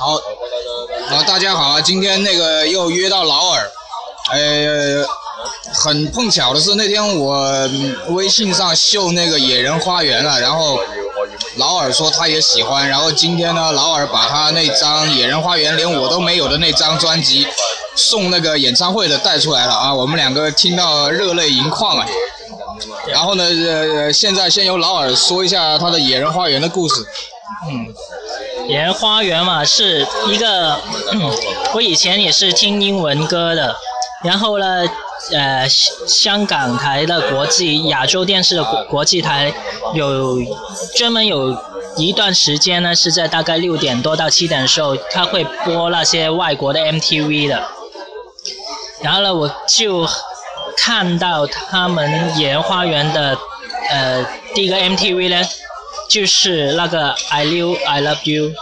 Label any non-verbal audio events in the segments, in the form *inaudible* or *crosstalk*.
好，啊，大家好啊！今天那个又约到劳尔，呃，很碰巧的是那天我微信上秀那个野人花园了，然后劳尔说他也喜欢，然后今天呢，劳尔把他那张野人花园连我都没有的那张专辑送那个演唱会的带出来了啊，我们两个听到热泪盈眶啊。然后呢，呃，现在先由劳尔说一下他的野人花园的故事。嗯。野人花园嘛，是一个，*clears throat* 我以前也是听英文歌的，然后呢，呃，香港台的国际亚洲电视的国国际台有专门有一段时间呢，是在大概六点多到七点的时候，他会播那些外国的 MTV 的，然后呢，我就看到他们野人花园的呃第一个 MTV 呢。就是那个 I love I love you，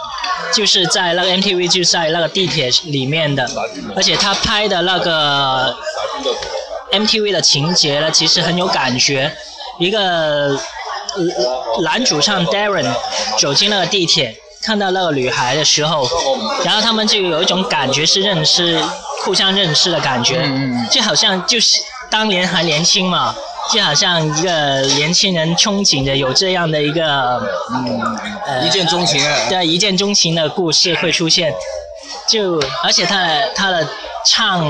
就是在那个 MTV 就在那个地铁里面的，而且他拍的那个 MTV 的情节呢，其实很有感觉。一个男主唱 Darren 走进那个地铁，看到那个女孩的时候，然后他们就有一种感觉是认识，互相认识的感觉，就好像就是当年还年轻嘛。就好像一个年轻人憧憬的有这样的一个，嗯，一见钟情，对，一见钟情的故事会出现。就而且他的他的唱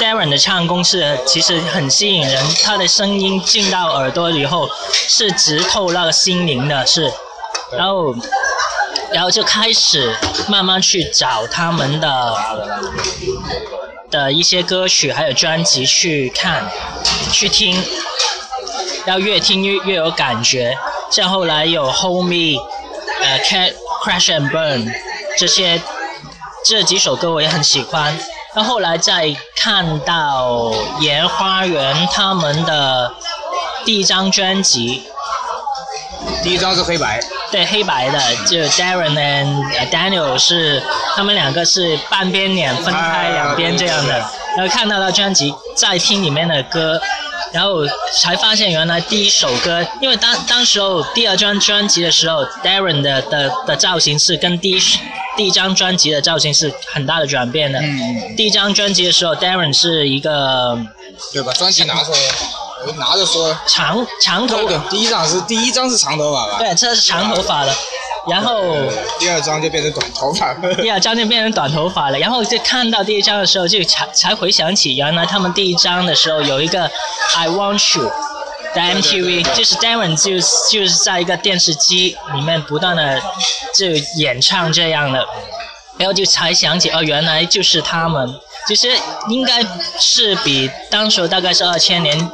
，Darren 的唱功是其实很吸引人，他的声音进到耳朵以后是直透那个心灵的，是。然后，然后就开始慢慢去找他们的。的一些歌曲还有专辑去看、去听，要越听越越有感觉。像后来有 Hold Me、呃 Cat Crash and Burn 这些这几首歌我也很喜欢。那后来再看到盐花园他们的第一张专辑。第一张是黑白，对黑白的，就 Darren and Daniel 是他们两个是半边脸分开两边这样的，然后看到了专辑，在听里面的歌，然后才发现原来第一首歌，因为当当时候第二张专辑的时候，Darren 的的的造型是跟第一第一张专辑的造型是很大的转变的。嗯。第一张专辑的时候，Darren 是一个。对，把专辑拿出来。拿着说，长长头发。第一张是第一张是长头发吧？对，这是长头发的。然后第二张就变成短头发。*laughs* 第二张就变成短头发了。然后就看到第一张的时候，就才才回想起，原来他们第一张的时候有一个 I Want You 的 MTV，就是 Darren 就就是在一个电视机里面不断的就演唱这样的，然后就才想起哦，原来就是他们。其实应该是比当时大概是二千年。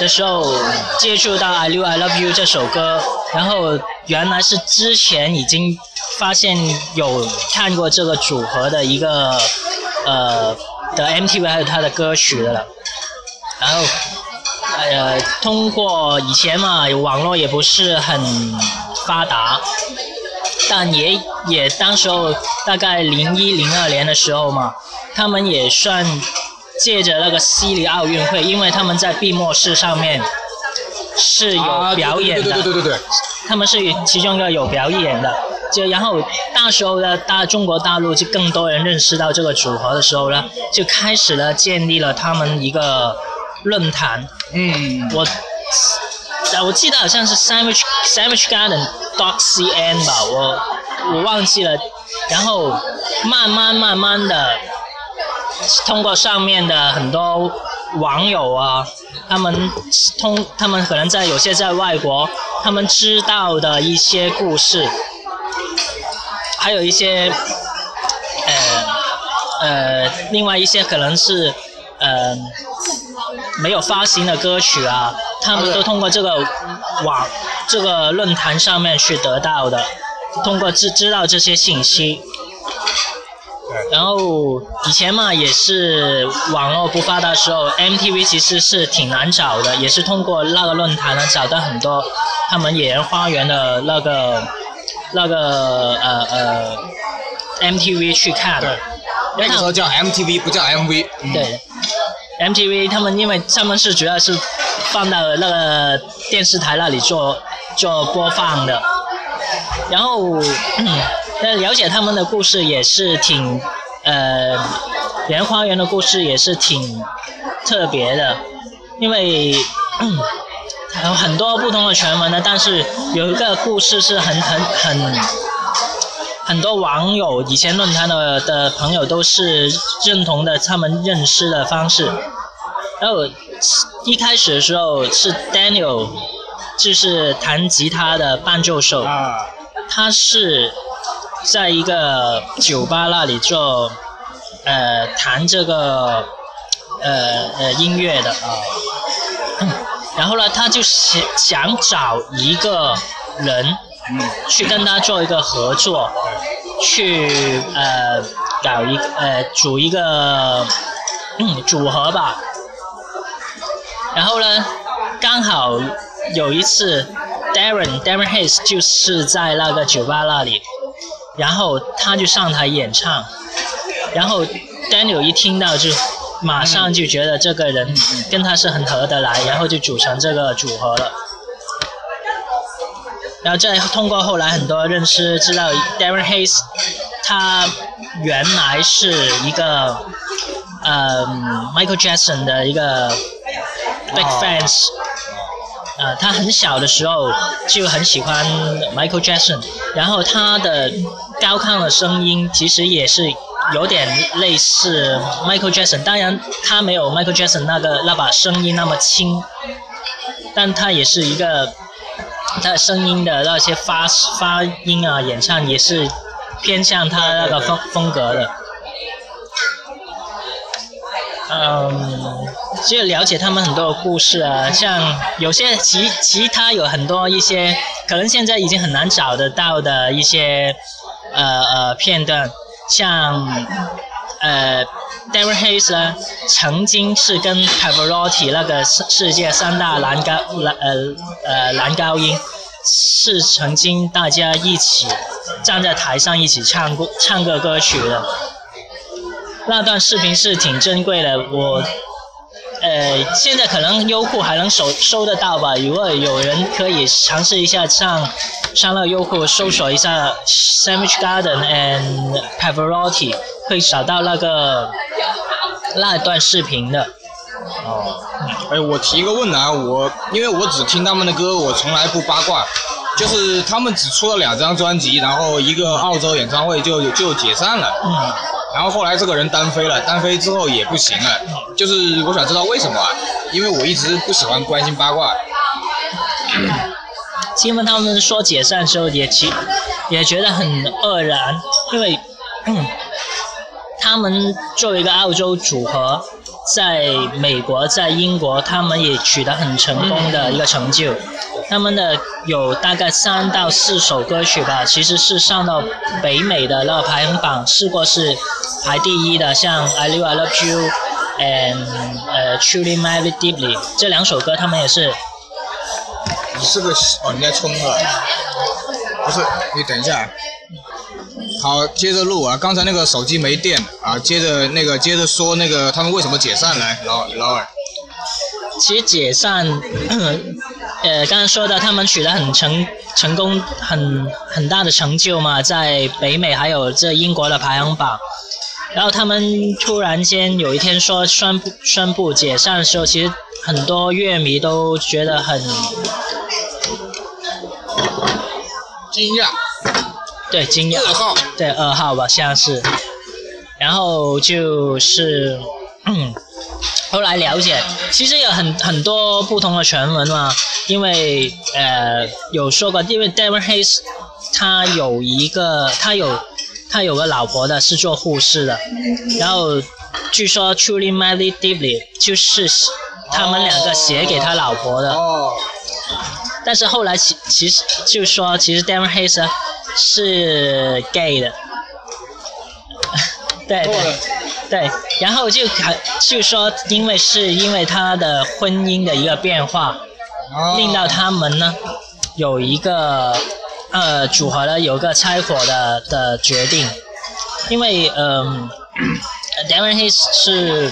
的时候接触到《I Love I Love You》这首歌，然后原来是之前已经发现有看过这个组合的一个呃的 MTV 还有他的歌曲的了，然后呃通过以前嘛网络也不是很发达，但也也当时候大概零一零二年的时候嘛，他们也算。借着那个悉尼奥运会，因为他们在闭幕式上面是有表演的，对对对对对，他们是其中一个有表演的。就然后那时候呢大中国大陆就更多人认识到这个组合的时候呢，就开始了建立了他们一个论坛。嗯，我我记得好像是 Sandwich Sandwich Garden dot cn 吧，我我忘记了。然后慢慢慢慢的。通过上面的很多网友啊，他们通他们可能在有些在外国，他们知道的一些故事，还有一些呃呃，另外一些可能是呃没有发行的歌曲啊，他们都通过这个网这个论坛上面去得到的，通过知知道这些信息。然后以前嘛，也是网络不发达的时候，MTV 其实是挺难找的，也是通过那个论坛呢找到很多他们野人花园的那个那个呃呃 MTV 去看。对。那个时候叫 MTV，不叫 MV。对。MTV 他们因为他们是主要是放到那个电视台那里做做播放的，然后。那了解他们的故事也是挺，呃，莲花园的故事也是挺特别的，因为有很多不同的传闻呢，但是有一个故事是很很很很多网友以前论坛的的朋友都是认同的，他们认识的方式。然后一开始的时候是 Daniel，就是弹吉他的伴奏手，啊，他是在一个酒吧那里做呃弹这个呃呃音乐的啊，然后呢，他就想想找一个人，去跟他做一个合作，去呃搞一呃组一个组合吧。然后呢，刚好有一次，Darren Darren Hayes 就是在那个酒吧那里，然后他就上台演唱，然后 Daniel 一听到就马上就觉得这个人跟他是很合得来，然后就组成这个组合了。然后再通过后来很多认识知道 Darren Hayes，他原来是一个呃 Michael Jackson 的一个 big 哦 fans，呃，他很小的时候就很喜欢 Michael Jackson，然后他的高亢的声音其实也是有点类似 Michael Jackson，当然他没有 Michael Jackson 那个那把声音那么轻，但他也是一个他的声音的那些发发音啊，演唱也是偏向他那个风风格的。嗯，就了解他们很多的故事啊，像有些其其他有很多一些可能现在已经很难找得到的一些呃呃片段，像呃，David Hayes 呢，曾经是跟 Pavarotti 那个世世界三大男高男呃呃男高音，是曾经大家一起站在台上一起唱过唱过歌曲的。那段视频是挺珍贵的，我呃现在可能优酷还能收收得到吧。如果有人可以尝试一下上上那个优酷搜索一下 Sandwich Garden and Pavarotti，可以找到那个那段视频的。哦，哎，我提一个问啊，我因为我只听他们的歌，我从来不八卦。就是他们只出了两张专辑，然后一个澳洲演唱会就就解散了，嗯，然后后来这个人单飞了，单飞之后也不行了，就是我想知道为什么？因为我一直不喜欢关心八卦。听闻他们说解散之后也其也觉得很愕然，因为，他们作为一个澳洲组合，在美国、在英国，他们也取得很成功的一个成就。他们的有大概三到四首歌曲吧，其实是上到北美的那个排行榜，试过是排第一的，像《I Live I Love You》and 呃《Truly Madly Deeply》这两首歌，他们也是你是个哦，你在冲啊？不是，你等一下。好，接着录啊！刚才那个手机没电啊，接着那个接着说那个他们为什么解散来，老老二。其实解散，呃，刚刚说的他们取得很成成功，很很大的成就嘛，在北美还有这英国的排行榜。然后他们突然间有一天说宣布宣布解散的时候，其实很多乐迷都觉得很惊讶，对惊讶，噩耗。对二号吧，像是。然后就是，嗯，后来了解，其实有很很多不同的传闻嘛，因为呃有说过，因为 David Hayes 他有一个他有他有个老婆的，是做护士的，然后据说 Truly Madly Deeply 就是他们两个写给他老婆的，哦，但是后来其其实就说其实 Darren Hayes 是 gay 的，*laughs* 对对对，然后就看就说因为是因为他的婚姻的一个变化，哦。令到他们呢有一个呃组合了有个拆伙的的决定，因为嗯、*coughs* 呃、，Darren Hayes 是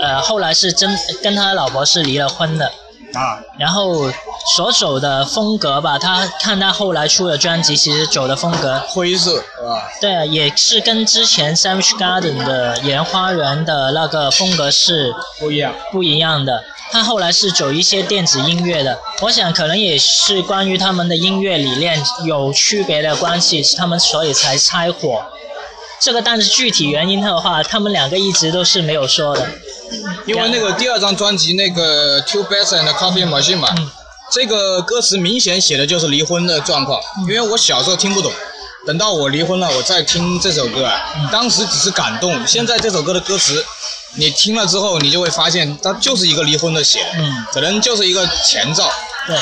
呃后来是真跟他老婆是离了婚的，啊，然后所走的风格吧，他看他后来出的专辑，其实走的风格，灰色，是吧？对，也是跟之前 Savage Garden 的岩花园的那个风格是不一样。不一样的。他后来是走一些电子音乐的，我想可能也是关于他们的音乐理念有区别的关系，他们所以才拆火。这个但是具体原因的话，他们两个一直都是没有说的。因为那个第二张专辑那个 Two Bass and Coffee Machine 嘛，嗯这个歌词明显写的就是离婚的状况。因为我小时候听不懂，等到我离婚了，我再听这首歌啊，当时只是感动。现在这首歌的歌词，你听了之后，你就会发现它就是一个离婚的写，嗯可能就是一个前兆，对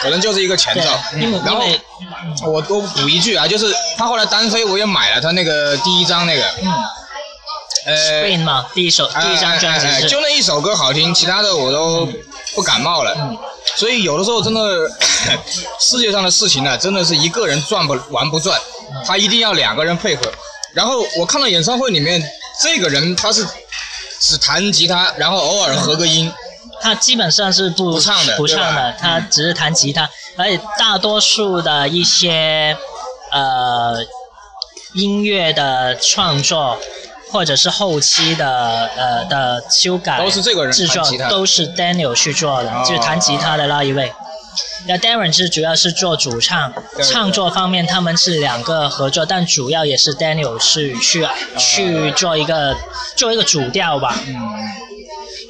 可能就是一个前兆。，然后我多补一句啊，就是他后来单飞，我也买了他那个第一张那个。Spring 嘛，第一首第一张专辑哎哎哎是就那一首歌好听，其他的我都不感冒了。嗯所以有的时候真的，*laughs* 世界上的事情呢、真的是一个人转不玩不转，嗯他一定要两个人配合。然后我看到演唱会里面，这个人他是只弹吉他，然后偶尔合个音，他基本上是不不唱的不唱的，他只是弹吉他，而且大多数的一些呃音乐的创作或者是后期的呃的修改都是这个人制作都是 Daniel 去做的，哦。就是弹吉他的那一位。那 Darren 是主要是做主唱，对唱作方面他们是两个合作，但主要也是 Daniel 是去去做一个做一个主调吧。嗯，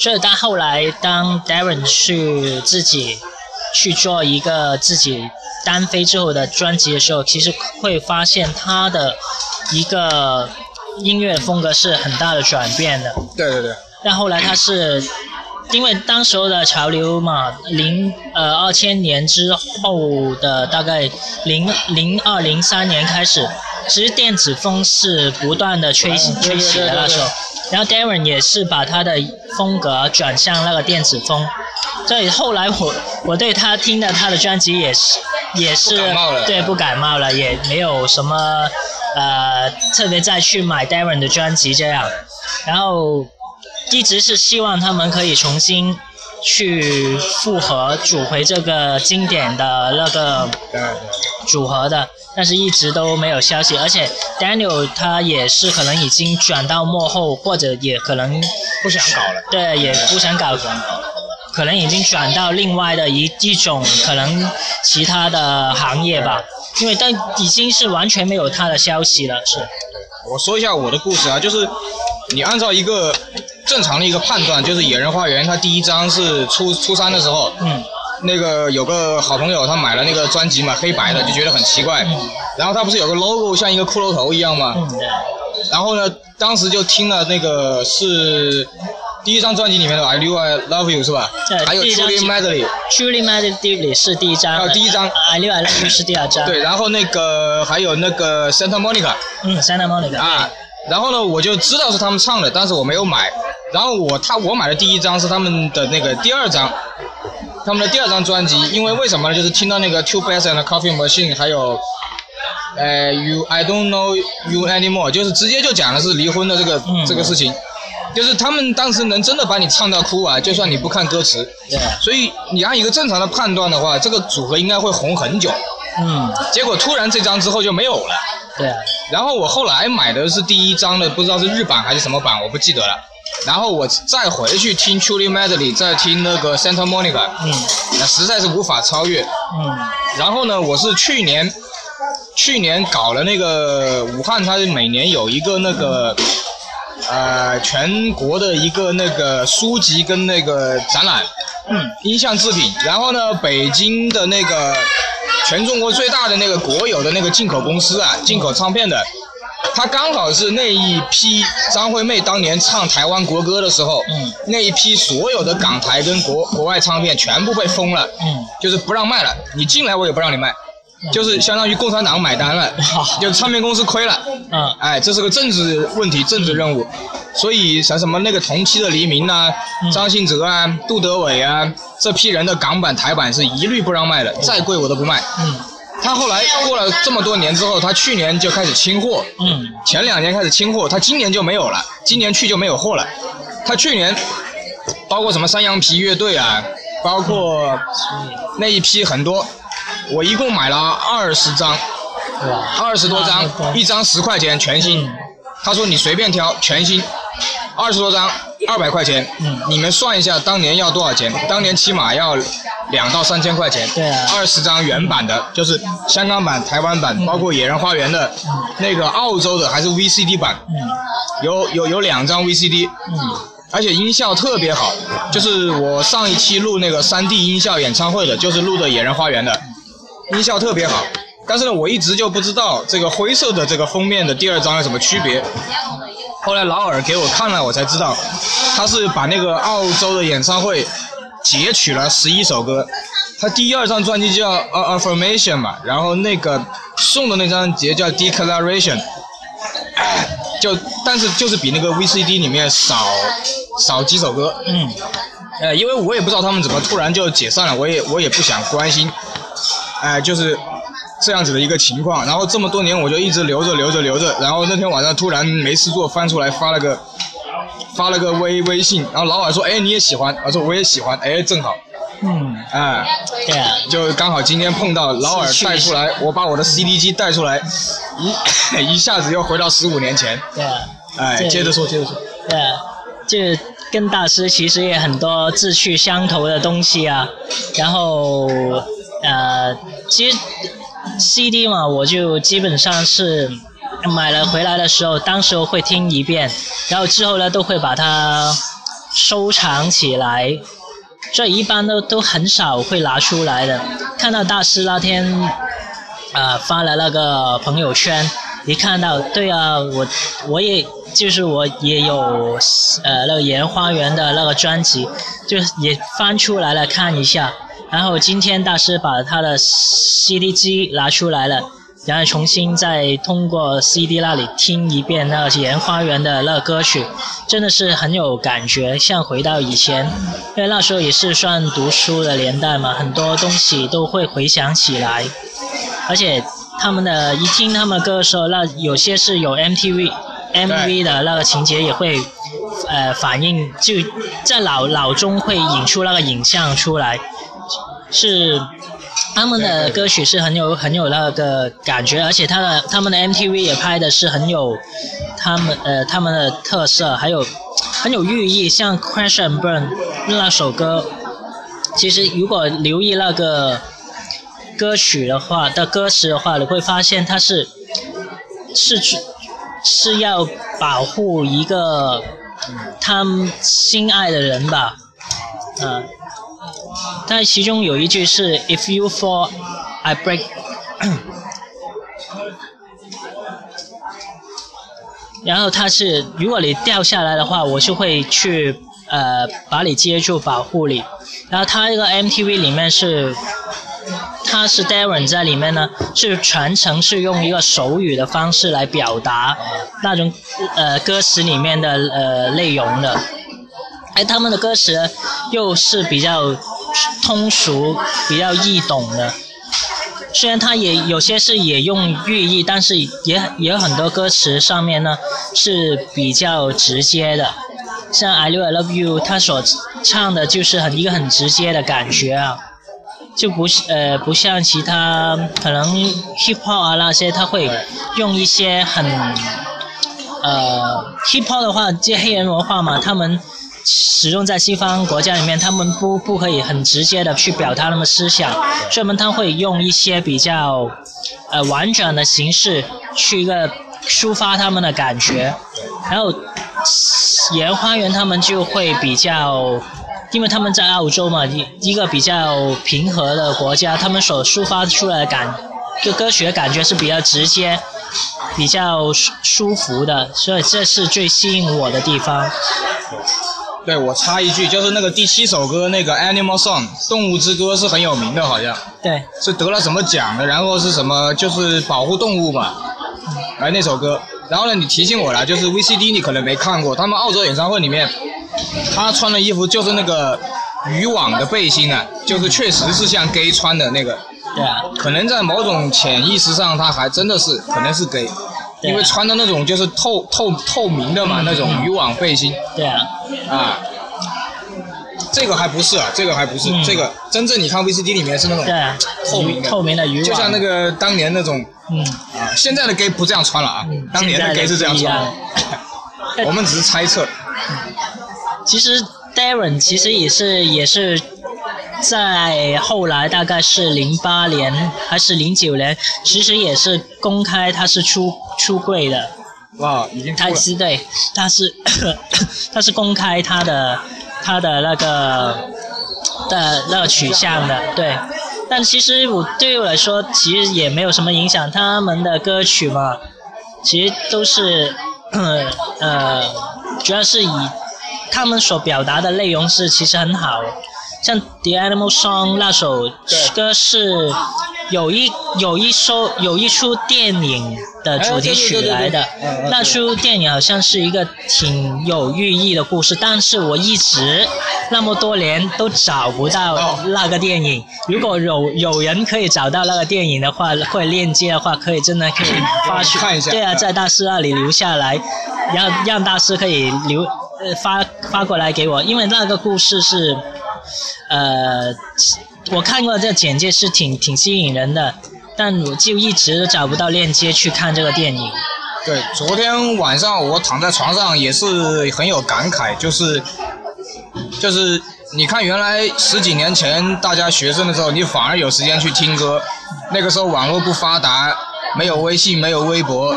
所以他后来当 Darren 去自己去做一个自己单飞之后的专辑的时候，其实会发现他的一个音乐风格是很大的转变的。对对对，但后来他是因为当时候的潮流嘛，零呃二千年之后的大概零零二零三年开始，其实电子风是不断的吹起嗯吹起的那时候，然后 Darren 也是把他的风格转向那个电子风，所以后来我我对他听的他的专辑也是也是对不感冒了，也没有什么呃特别再去买 Darren 的专辑这样，然后一直是希望他们可以重新去复合组回这个经典的那个组合的，但是一直都没有消息，而且 Daniel 他也是可能已经转到幕后，或者也可能不想搞了。对，也不想搞，可能已经转到另外的一一种可能其他的行业吧，因为但已经是完全没有他的消息了，是，我说一下我的故事啊，就是你按照一个正常的一个判断，就是《野人花园》它第一张是初初三的时候，嗯那个有个好朋友他买了那个专辑嘛，黑白的，就觉得很奇怪。然后他不是有个 logo 像一个骷髅头一样吗？嗯，然后呢，当时就听了那个是第一张专辑里面的《I Knew I Love You》是吧？对还有《第一张 Truly Madly》。Truly Mad Deeply 是第一张，还有第一张，I Live I Love You 是第二张，对，然后那个还有那个 Santa Monica 嗯，Santa Monica 啊，然后呢，我就知道是他们唱的，但是我没有买。然后我他我买的第一张是他们的那个第二张，他们的第二张专辑，因为为什么呢？就是听到那个 Two Bass and Coffee Machine，还有呃 You I Don't Know You Anymore，就是直接就讲的是离婚的这个、嗯这个事情。就是他们当时能真的把你唱到哭啊，就算你不看歌词，对，所以你按一个正常的判断的话，这个组合应该会红很久。嗯，结果突然这张之后就没有了。对，然后我后来买的是第一张的，不知道是日版还是什么版，我不记得了。然后我再回去听 Truly Madly，再听那个 Santa Monica，嗯那实在是无法超越。嗯然后呢，我是去年去年搞了那个武汉，它每年有一个那个呃全国的一个那个书籍跟那个展览，嗯音像制品。然后呢，北京的那个全中国最大的那个国有的那个进口公司啊，进口唱片的，它刚好是那一批张惠妹当年唱台湾国歌的时候，嗯那一批所有的港台跟国国外唱片全部被封了，嗯就是不让卖了，你进来我也不让你卖。就是相当于共产党买单了，就唱片公司亏了，嗯哎，这是个政治问题、政治任务，所以像什么那个同期的黎明呐、嗯张信哲啊、杜德伟啊这批人的港版、台版是一律不让卖的，再贵我都不卖。嗯他后来过了这么多年之后，他去年就开始清货，嗯前两年开始清货，他今年就没有了，今年去就没有货了。他去年包括什么山羊皮乐队啊，包括那一批很多，我一共买了二十张，哇，二十多张，一张十块钱全新。嗯。他说你随便挑全新，二十多张二百块钱，嗯。你们算一下当年要多少钱？当年起码要两到三千块钱。对啊。二十张原版的，就是香港版、台湾版，包括野人花园的，那个澳洲的还是 VCD 版，嗯。有有有两张 VCD，嗯。而且音效特别好，就是我上一期录那个 3D 音效演唱会的，就是录的《野人花园》的，音效特别好。但是呢，我一直就不知道这个灰色的这个封面的第二张有什么区别。后来劳尔给我看了，我才知道，他是把那个澳洲的演唱会截取了十一首歌。他第二张专辑叫《A Affirmation》嘛，然后那个送的那张碟叫《Declaration》。就但是就是比那个 VCD 里面少少几首歌，嗯呃，因为我也不知道他们怎么突然就解散了，我也我也不想关心，哎、就是这样子的一个情况。然后这么多年我就一直留着留着留着，然后那天晚上突然没事做，翻出来发了个发了个微微信，然后老板说，哎你也喜欢，我说我也喜欢，哎正好，嗯，哎、对啊，就刚好今天碰到老尔带出来，我把我的 CD 机带出来，一一下子又回到十五年前，对啊，哎，对接着说接着说。对啊，就跟大师其实也很多志趣相投的东西啊。然后呃，其实 CD 嘛，我就基本上是买了回来的时候，当时候会听一遍，然后之后呢都会把它收藏起来。所以一般都都很少会拿出来的。看到大师那天，呃，发了那个朋友圈，一看到，对啊，我我也就是我也有呃那个野人花园的那个专辑，就也翻出来了看一下。然后今天大师把他的 CD 机拿出来了，然后重新再通过 CD 那里听一遍那个花园的那个歌曲，真的是很有感觉，像回到以前，因为那时候也是算读书的年代嘛，很多东西都会回想起来，而且他们的一听他们歌的时候，那有些是有 MTV MV 的那个情节也会呃反映，就在脑脑中会引出那个影像出来，是他们的歌曲是很有很有那个感觉，而且他的他们的 MTV 也拍的是很有他们呃他们的特色，还有很有寓意，像 Crash and Burn 那首歌，其实如果留意那个歌曲的话的歌词的话，你会发现它是是是要保护一个他们心爱的人吧，嗯、但其中有一句是 "If you fall, I break"，*coughs* 然后它是如果你掉下来的话，我就会去呃把你接住保护你。然后它这个 MTV 里面是，它是 Darren 在里面呢，是全程是用一个手语的方式来表达那种呃歌词里面的呃内容的。哎，他们的歌词又是比较通俗、比较易懂的。虽然它也有些是也用寓意，但是也也有很多歌词上面呢是比较直接的。像 I Love You，他所唱的就是很一个很直接的感觉啊，就不呃不像其他可能 hip hop 啊那些，他会用一些很呃 hip hop 的话，这黑人文化嘛，他们使用在西方国家里面，他们不不可以很直接的去表达他们思想，所以他们会用一些比较呃婉转的形式去一个抒发他们的感觉，然后野人花园他们就会比较。因为他们在澳洲嘛，一一个比较平和的国家，他们所抒发出来的感，就歌曲的感觉是比较直接，比较舒舒服的，所以这是最吸引我的地方。对我插一句，就是那个第七首歌那个 Animal Song 动物之歌是很有名的，好像。对，是得了什么奖的，然后是什么就是保护动物嘛，哎那首歌。然后呢，你提醒我了，就是 VCD 你可能没看过，他们澳洲演唱会里面，他穿的衣服就是那个渔网的背心啊，就是确实是像 gay 穿的那个，对啊，可能在某种潜意识上，他还真的是可能是 gay，因为穿的那种就是透透透明的嘛，那种渔网背心。对。啊，啊。这个还不是啊，这个还不是，嗯。这个真正你看 VCD 里面是那种对。啊，透明的。透明的渔网，就像那个当年那种嗯，啊，现在的 gay 不这样穿了啊，当年的 gay 是这样穿的，*laughs* 我们只是猜测。其实 Darren 其实也是也是在后来大概是零八年还是零九年，其实也是公开他是出出柜的，哇，已经他是对，他是 *coughs* 他是公开他的他的那个的那个取向的，对。但其实我对于我来说，其实也没有什么影响。他们的歌曲嘛，其实都是 *coughs* 呃，主要是以他们所表达的内容是其实很好。像《The Animal Song》那首歌是有一有一首有一出电影的主题曲来的。那出电影好像是一个挺有寓意的故事，但是我一直那么多年都找不到哦。那个电影。如果有有人可以找到那个电影的话，会链接的话，可以真的可以发去看一下。对啊，在大师那里留下来，让让大师可以留呃发发过来给我，因为那个故事是呃我看过这简介是挺挺吸引人的，但我就一直找不到链接去看这个电影。对，昨天晚上我躺在床上也是很有感慨，就是就是你看原来十几年前大家学生的时候，你反而有时间去听歌，那个时候网络不发达，没有微信，没有微博，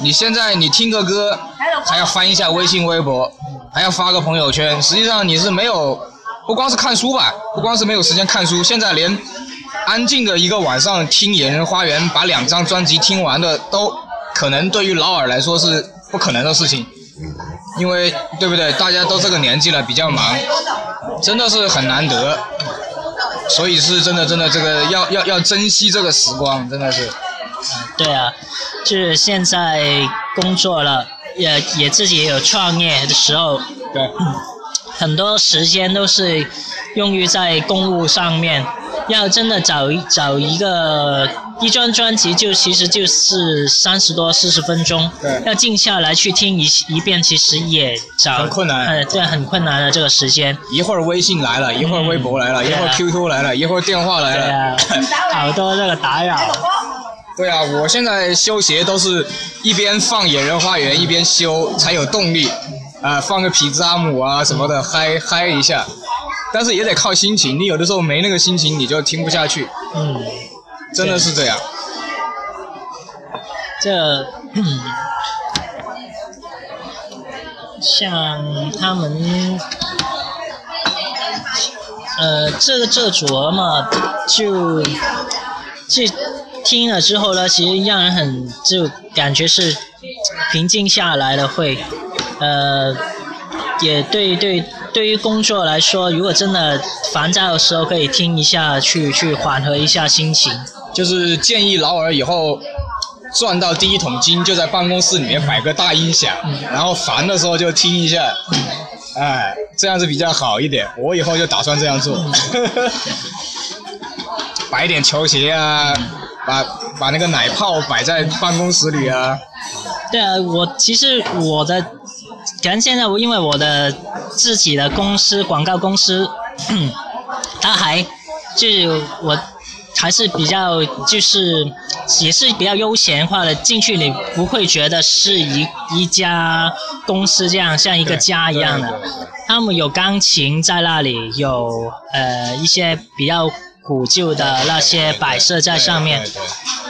你现在你听个歌还要翻一下微信、微博，还要发个朋友圈，实际上你是没有，不光是看书吧，不光是没有时间看书，现在连安静的一个晚上听《野人花园》，把两张专辑听完的都。可能对于老尔来说是不可能的事情，因为对不对？大家都这个年纪了，比较忙，真的是很难得，所以是真的真的这个要要要珍惜这个时光，真的是。对啊，就是现在工作了，也也自己也有创业的时候，对，很多时间都是用于在公务上面。要真的找一找一个一张专辑，就其实就是三十多四十分钟，对要静下来去听一一遍，其实也找很困难呃，对，很困难的这个时间。一会儿微信来了，一会儿微博来了，嗯一会儿 QQ 来了，一会儿电话来对了。啊，好多这个打扰。*laughs* 对啊，我现在修鞋都是一边放《野人花园》一边修，才有动力。啊、放个皮扎姆啊什么的，嗨嗨一下。但是也得靠心情，你有的时候没那个心情，你就听不下去，嗯，真的是这样。这，嗯，像他们，呃，这个这个组合嘛，就就听了之后呢，其实让人很就感觉是平静下来了，会，呃，也对对对于工作来说，如果真的烦躁的时候，可以听一下，去去缓和一下心情。就是建议劳尔以后赚到第一桶金，就在办公室里面摆个大音响，然后烦的时候就听一下，哎，这样子比较好一点。我以后就打算这样做，*laughs* 摆点球鞋啊，把把那个奶泡摆在办公室里啊。对啊，我其实我的，可能现在我因为我的自己的公司广告公司，*clears throat* 它还就是我还是比较就是也是比较悠闲化的，进去你不会觉得是一一家公司这样像一个家一样的。他们有钢琴在那里，有呃一些比较古旧的那些摆设在上面。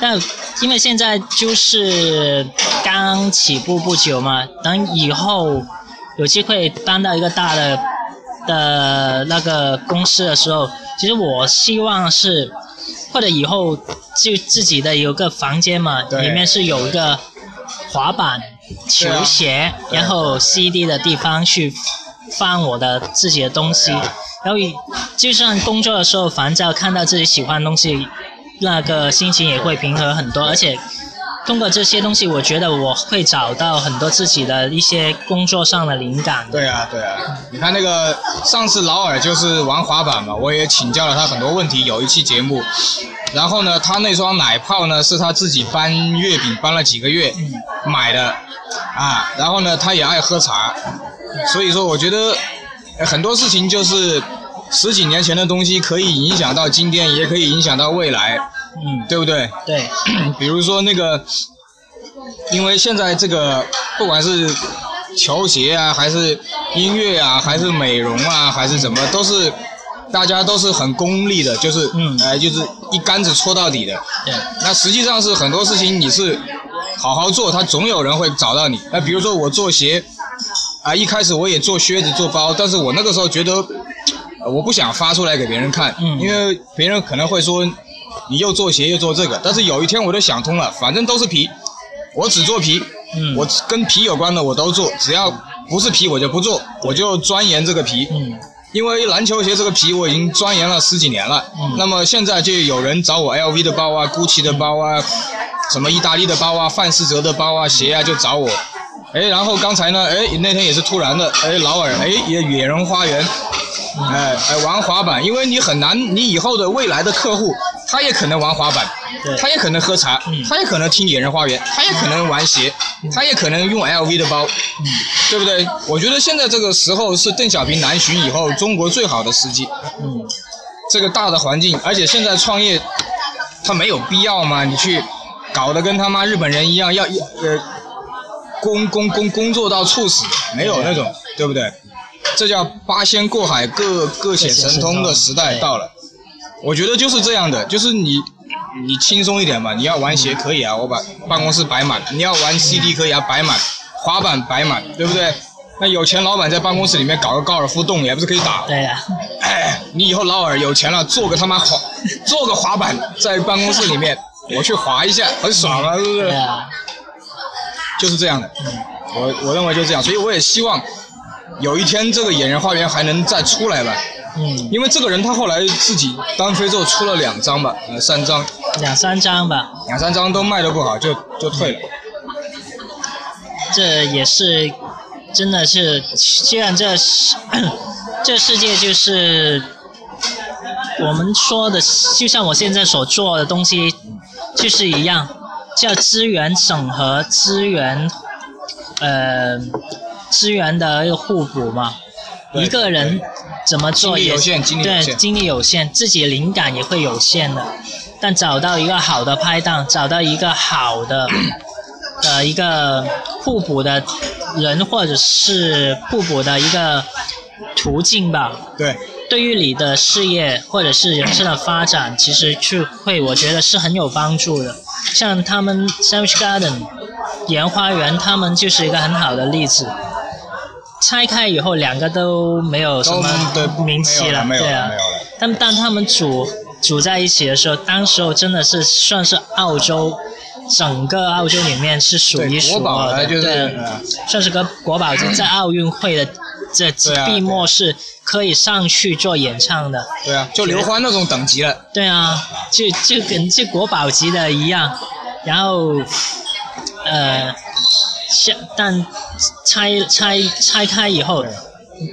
但因为现在就是刚起步不久嘛，等以后有机会搬到一个大的的那个公司的时候，其实我希望是，或者以后就自己的有个房间嘛，里面是有一个滑板、球鞋，然后 CD 的地方去放我的自己的东西，啊。然后就算工作的时候烦躁，看到自己喜欢的东西，那个心情也会平和很多，而且通过这些东西，我觉得我会找到很多自己的一些工作上的灵感。对啊，对啊，你看那个上次劳尔就是玩滑板嘛，我也请教了他很多问题，有一期节目。然后呢，他那双奶泡呢是他自己搬月饼搬了几个月买的，啊，然后呢他也爱喝茶，所以说我觉得呃很多事情就是十几年前的东西可以影响到今天，也可以影响到未来，嗯，对不对？对，*clears throat* 比如说那个，因为现在这个不管是球鞋啊，还是音乐啊，还是美容啊，还是怎么，都是大家都是很功利的，就是嗯哎、就是一竿子戳到底的。对，那实际上是很多事情你是好好做，他总有人会找到你。那比如说我做鞋，啊，一开始我也做靴子、做包，但是我那个时候觉得，呃我不想发出来给别人看，嗯因为别人可能会说你又做鞋又做这个。但是有一天我就想通了，反正都是皮，我只做皮，嗯，我跟皮有关的我都做，只要不是皮我就不做，我就钻研这个皮。嗯因为篮球鞋这个皮我已经钻研了十几年了，嗯那么现在就有人找我 LV 的包啊、GUCCI 的包啊、什么意大利的包啊、范思哲的包啊、鞋啊，就找我。哎，然后刚才呢，哎，那天也是突然的，哎，劳尔，哎，也野人花园，哎哎玩滑板，因为你很难，你以后的未来的客户，他也可能玩滑板对，他也可能喝茶嗯，他也可能听野人花园，他也可能玩鞋，他也可能用 LV 的包，嗯。对不对？我觉得现在这个时候是邓小平南巡以后中国最好的时机，嗯。这个大的环境，而且现在创业，他没有必要嘛，你去搞得跟他妈日本人一样，要要呃工工工工作到猝死，没有那种，对不对？这叫八仙过海，各各显神通的时代到了。我觉得就是这样的，就是你你轻松一点嘛，你要玩鞋可以啊，我把办公室摆满；你要玩 CD 可以啊，摆满，滑板摆满，对不对？那有钱老板在办公室里面搞个高尔夫洞，也不是可以打？对呀，哎，你以后老尔有钱了，做个他妈滑，做个滑板在办公室里面，我去滑一下，很爽啊，是不是？对啊，就是这样的。我我认为就这样，所以我也希望有一天这个演员花园还能再出来吧。嗯，因为这个人他后来自己单飞之后出了两张吧，呃，三张，两三张吧，两三张都卖的不好，就就退了。这也是真的是，既然这世 *coughs* 这世界就是我们说的，就像我现在所做的东西，就是一样，叫资源整合、资源呃资源的一个互补嘛。一个人怎么做也对精力有限，自己灵感也会有限的。但找到一个好的拍档，找到一个好的的一个互补的人，或者是互补的一个途径吧。对，对于你的事业或者是人生的发展，其实就会我觉得是很有帮助的。像他们 Savage Garden 盐花园，他们就是一个很好的例子。拆开以后，两个都没有什么对名气了对啊但但。他们当他们组组在一起的时候，当时候真的是算是澳洲整个澳洲里面是数一，数二的，对，呃算是个国宝级，在奥运会的这对啊闭幕是可以上去做演唱的。对啊，就刘欢那种等级了。对啊，就就跟这国宝级的一样，然后呃，像但拆拆拆开以后，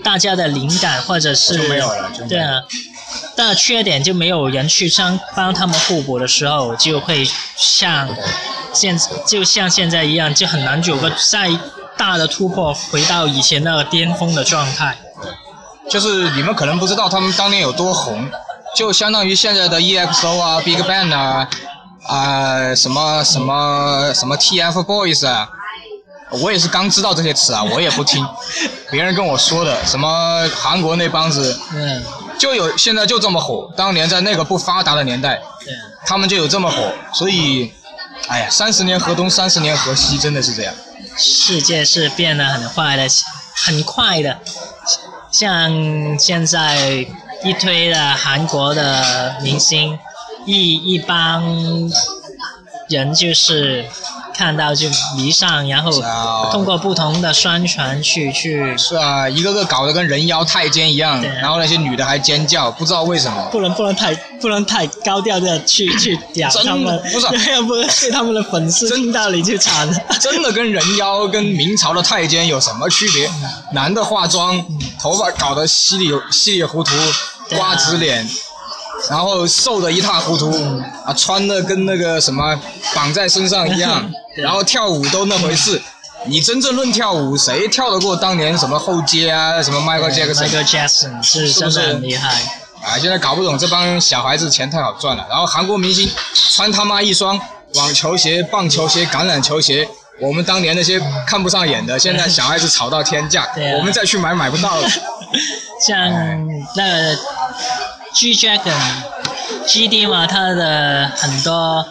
大家的灵感或者是没有了就没有了对啊，但缺点就没有人去帮帮他们互补的时候，就会像现就像现在一样，就很难有个再大的突破，回到以前那个巅峰的状态。就是你们可能不知道他们当年有多红，就相当于现在的 EXO 啊、Big Bang 啊、啊、什么什么什么 TFBOYS 啊，我也是刚知道这些词啊，我也不听，*laughs* 别人跟我说的，什么韩国那帮子嗯，就有现在就这么火，当年在那个不发达的年代，对。他们就有这么火，所以，哎呀，三十年河东，三十年河西，真的是这样。世界是变得很快的，很快的。像现在一推的韩国的明星，一一帮人就是看到就迷上，然后啊。通过不同的宣传去去，是啊，一个个搞得跟人妖太监一样，对然后那些女的还尖叫，不知道为什么。不能不能太不能太高调的去去屌他们，不是。*laughs* 要不然被他们的粉丝听到你就惨了。真的跟人妖跟明朝的太监有什么区别？男的化妆，头发搞得稀里稀里糊涂，瓜子脸，然后瘦的一塌糊涂，啊，穿的跟那个什么绑在身上一样，*laughs* 然后跳舞都那回事，你真正论跳舞，谁跳得过当年什么后街啊，什么 Michael Jackson？Michael Jackson 是是不是真的很厉害。啊，现在搞不懂这帮小孩子钱太好赚了。然后韩国明星穿他妈一双网球鞋、棒球鞋、橄榄球鞋，我们当年那些看不上眼的，现在小孩子炒到天价，啊我们再去买买不到了。*laughs* 像那个 G Dragon GD 嘛，他的很多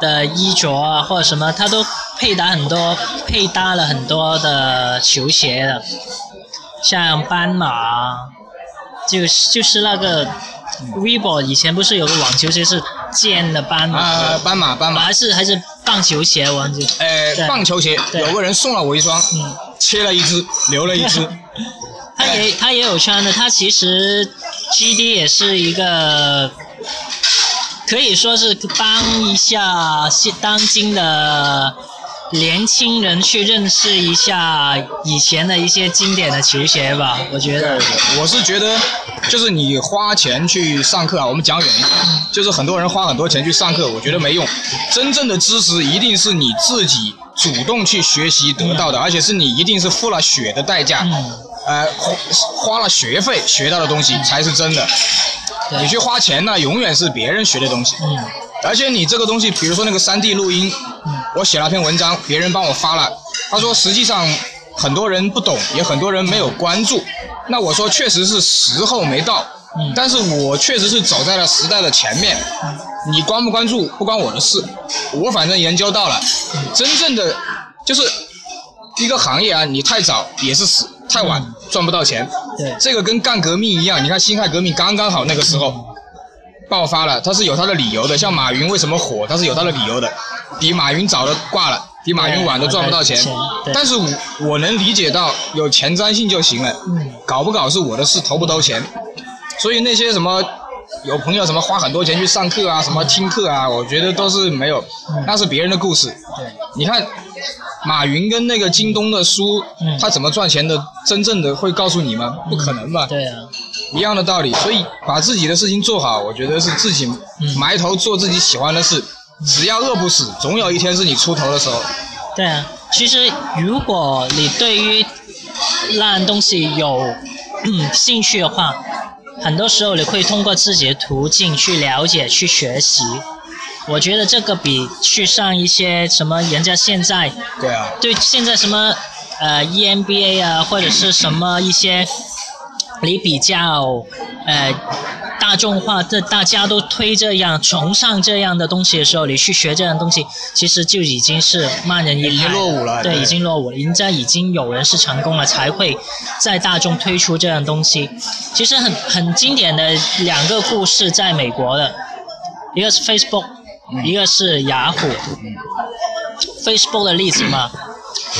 的衣着啊或者什么，他都配搭很多配搭了很多的球鞋的，像斑马，就是就是那个 Weibo 以前不是有个网球鞋是剑的斑马，啊，斑马，斑马，还是还是棒球鞋，我忘记。呃，棒球鞋，有个人送了我一双，嗯，切了一只，留了一只。*laughs* 他也他也有穿的，他其实 GD 也是一个可以说是帮一下现当今的年轻人去认识一下以前的一些经典的球鞋吧，我觉得。我是觉得，就是你花钱去上课啊，我们讲远一点，就是很多人花很多钱去上课，我觉得没用。真正的知识一定是你自己主动去学习得到的，而且是你一定是付了血的代价，嗯，呃，花花了学费学到的东西才是真的。你去花钱呢，永远是别人学的东西。嗯而且你这个东西，比如说那个三 D 录音，我写了篇文章，别人帮我发了，他说实际上很多人不懂，也很多人没有关注。那我说确实是时候没到，嗯但是我确实是走在了时代的前面。你关不关注不关我的事，我反正研究到了，真正的就是一个行业啊，你太早也是死，太晚赚不到钱。对，这个跟干革命一样，你看辛亥革命刚刚好那个时候爆发了，它是有它的理由的。像马云为什么火，它是有它的理由的。比马云早的挂了，比马云晚的赚不到钱。但是我我能理解到有前瞻性就行了，嗯搞不搞是我的事，投不投钱。所以那些什么有朋友什么花很多钱去上课啊，什么听课啊，我觉得都是没有，那是别人的故事。对，你看，马云跟那个京东的书，嗯他怎么赚钱的，真正的会告诉你吗？不可能吧？对啊，一样的道理。所以把自己的事情做好，我觉得是自己埋头做自己喜欢的事，只要饿不死，总有一天是你出头的时候。对啊。其实如果你对于那样东西有嗯兴趣的话，很多时候你会通过自己的途径去了解、去学习。我觉得这个比去上一些什么人家现在对啊，对现在什么呃 EMBA 啊，或者是什么一些你比较呃大众化，这大家都推这样崇尚这样的东西的时候，你去学这样东西，其实就已经是慢人一拍已经落伍了对，对已经落伍了。人家已经有人是成功了，才会在大众推出这样东西。其实很很经典的两个故事，在美国的，一个是 Facebook，、一个是雅虎。Facebook 的例子嘛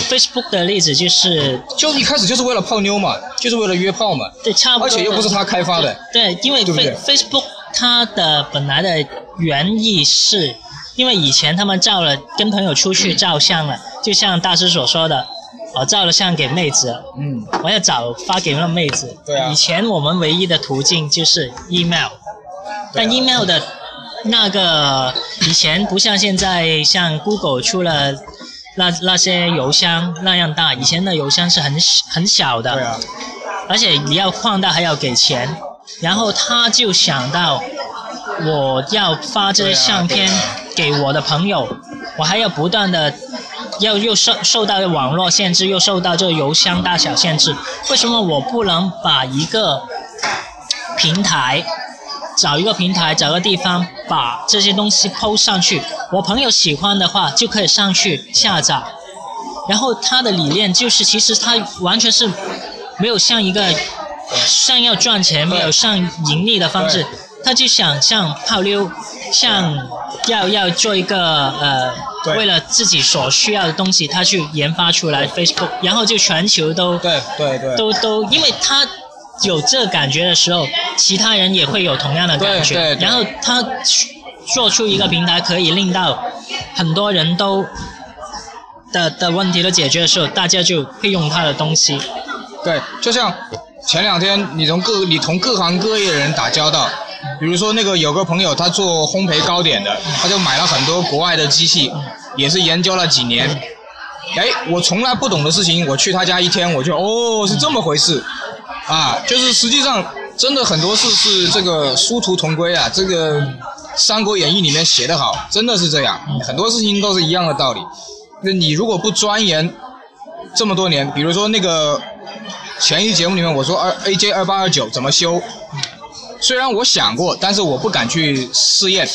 ，Facebook 的例子就是就一开始就是为了泡妞嘛，就是为了约炮嘛，对，差不多。而且又不是他开发的。对，因为 Face Facebook 它的本来的原意是，因为以前他们照了跟朋友出去照相了，就像大师所说的，我照了相给妹子，嗯，我要找发给那妹子。对啊以前我们唯一的途径就是 email，但 email 的那个以前不像现在，像 Google 出了那那些邮箱那样大，以前的邮箱是很很小的。对啊，而且你要放大还要给钱，然后他就想到我要发这些相片给我的朋友，我还要不断的要又受受到网络限制，又受到这个邮箱大小限制，为什么我不能把一个平台？找一个平台，找个地方，把这些东西抛上去。我朋友喜欢的话，就可以上去下载。然后他的理念就是，其实他完全是没有像一个像要赚钱，没有像盈利的方式，他就想像泡妞，像要要做一个呃，对。为了自己所需要的东西，他去研发出来 Facebook，然后就全球都对对对，都都，因为他有这感觉的时候，其他人也会有同样的感觉。对对对然后他做出一个平台，可以令到很多人都的的问题都解决的时候，大家就会用他的东西。对，就像前两天你从各你同各行各业的人打交道，比如说那个有个朋友他做烘焙糕点的，他就买了很多国外的机器，也是研究了几年，哎，我从来不懂的事情，我去他家一天，我就哦是这么回事，啊，就是实际上真的很多事是这个殊途同归啊，这个《三国演义》里面写得好，真的是这样，很多事情都是一样的道理。那你如果不钻研这么多年，比如说那个前一节目里面我说二 AJ 二八二九怎么修，虽然我想过，但是我不敢去试验，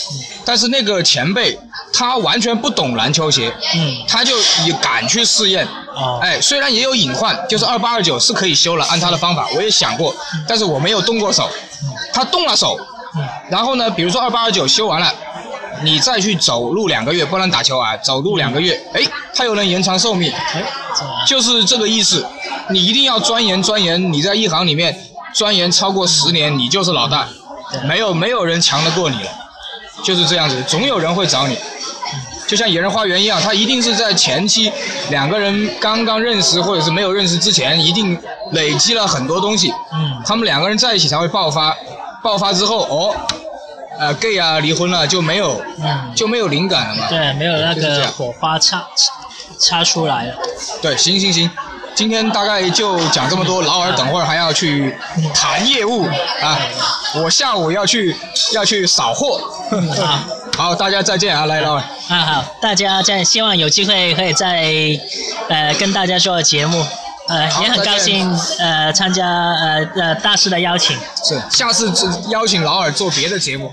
但是那个前辈。他完全不懂篮球鞋，嗯，他就也敢去试验，哦，哎，虽然也有隐患，就是二八二九是可以修了，按他的方法，我也想过，但是我没有动过手，他动了手，然后呢，比如说二八二九修完了，你再去走路两个月，不能打球啊，走路两个月，哎，他又能延长寿命，哎，就是这个意思，你一定要钻研钻研，你在一行里面钻研超过十年，你就是老大，没有没有人强得过你了，就是这样子，总有人会找你。就像野人花园一样，他一定是在前期两个人刚刚认识或者是没有认识之前，一定累积了很多东西。嗯。他们两个人在一起才会爆发，爆发之后，哦，呃，gay 啊，离婚了就没有，就没有灵感了嘛。对，没有那个火花擦擦出来了。对，行行行，今天大概就讲这么多。劳尔等会儿还要去谈业务啊，我下午要去要去扫货。啊。*laughs* 好，大家再见啊，来，劳尔。啊，好，大家再希望有机会可以再呃跟大家做节目，呃也很高兴呃参加呃呃大师的邀请。是，下次邀请劳尔做别的节目。